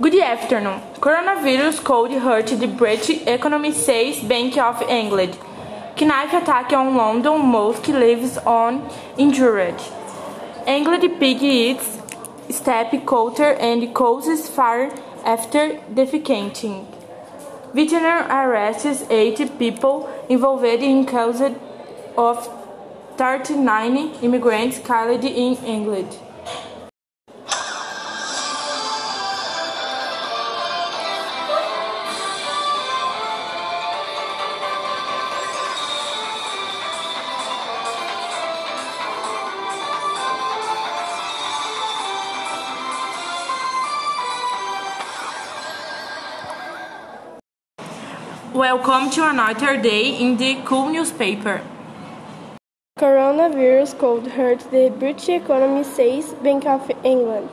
Good afternoon. Coronavirus could hurt the British economy, says Bank of England. Knife attack on London mosque leaves on injured. England pig eats step counter and causes fire after defecating. Veterinary arrests eight people involved in cause of 39 immigrants killed in England. Welcome to another day in the cool newspaper. Coronavirus could hurt the British economy, says Bank of England.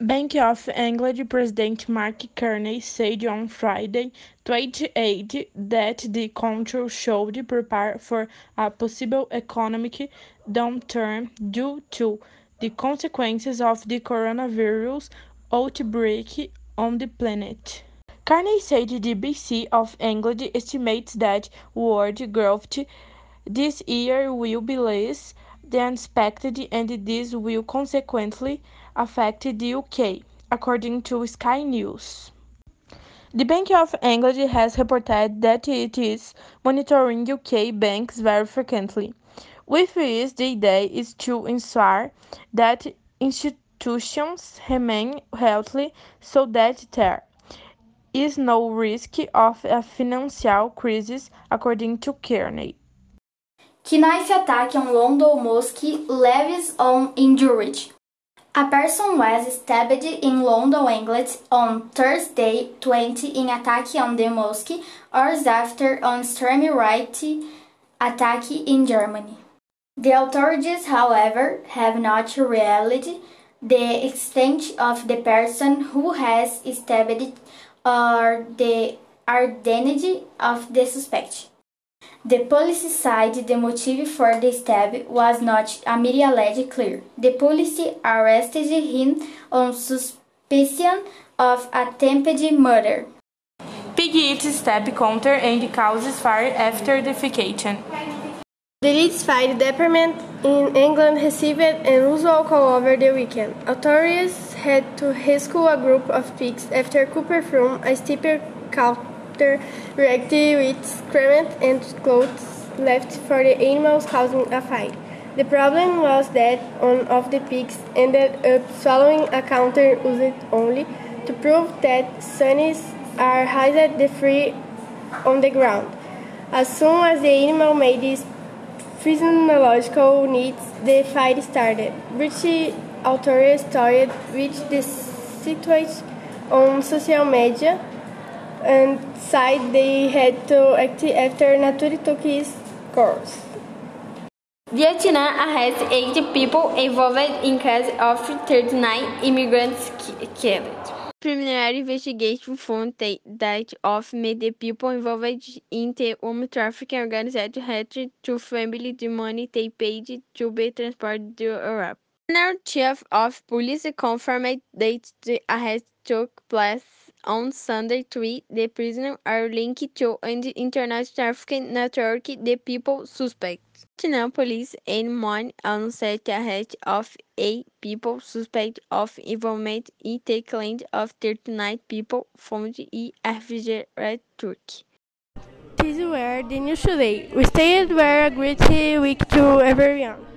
Bank of England President Mark Carney said on Friday, 28, that the country should prepare for a possible economic downturn due to the consequences of the coronavirus outbreak on the planet. Carney said the BBC of England estimates that world growth this year will be less than expected and this will consequently affect the UK, according to Sky News. The Bank of England has reported that it is monitoring UK banks very frequently, with this the idea is to ensure that institutions remain healthy so that there is no risk of a financial crisis, according to Carney. Knife attack on London mosque leaves on injured. A person was stabbed in London, England on Thursday 20 in attack on the mosque, hours after an extreme right attack in Germany. The authorities, however, have not revealed the extent of the person who has stabbed or the identity of the suspect. The police said the motive for the stab was not uh, immediately clear. The police arrested him on suspicion of attempted murder. Pig eats stab counter and causes fire after defecation. The Leeds Fire Department in England received an unusual call over the weekend. Authorities had to rescue a group of pigs after Cooper from a steeper counter reacted with excrement and clothes left for the animals causing a fire. The problem was that one of the pigs ended up swallowing a counter used only to prove that sunnies are hidden free on the ground. As soon as the animal made its physiological needs, the fight started. British authorities started with the situation on social media and said they had to act after Nature took his course. Vietnam arrests eight people involved in case of 39 immigrants killed. Preliminary investigation found that of the people involved in the human trafficking organization had to family the money they paid to be transported to Europe. Chief of Police confirmed that the arrest took place on Sunday. Three the prisoners are linked to an international trafficking network. The people suspect. Vietnam police and Mon announced the arrest of eight people suspected of involvement in the killing of 39 people found in refrigerated Turkey. These were the news today. We stayed were a great week to everyone.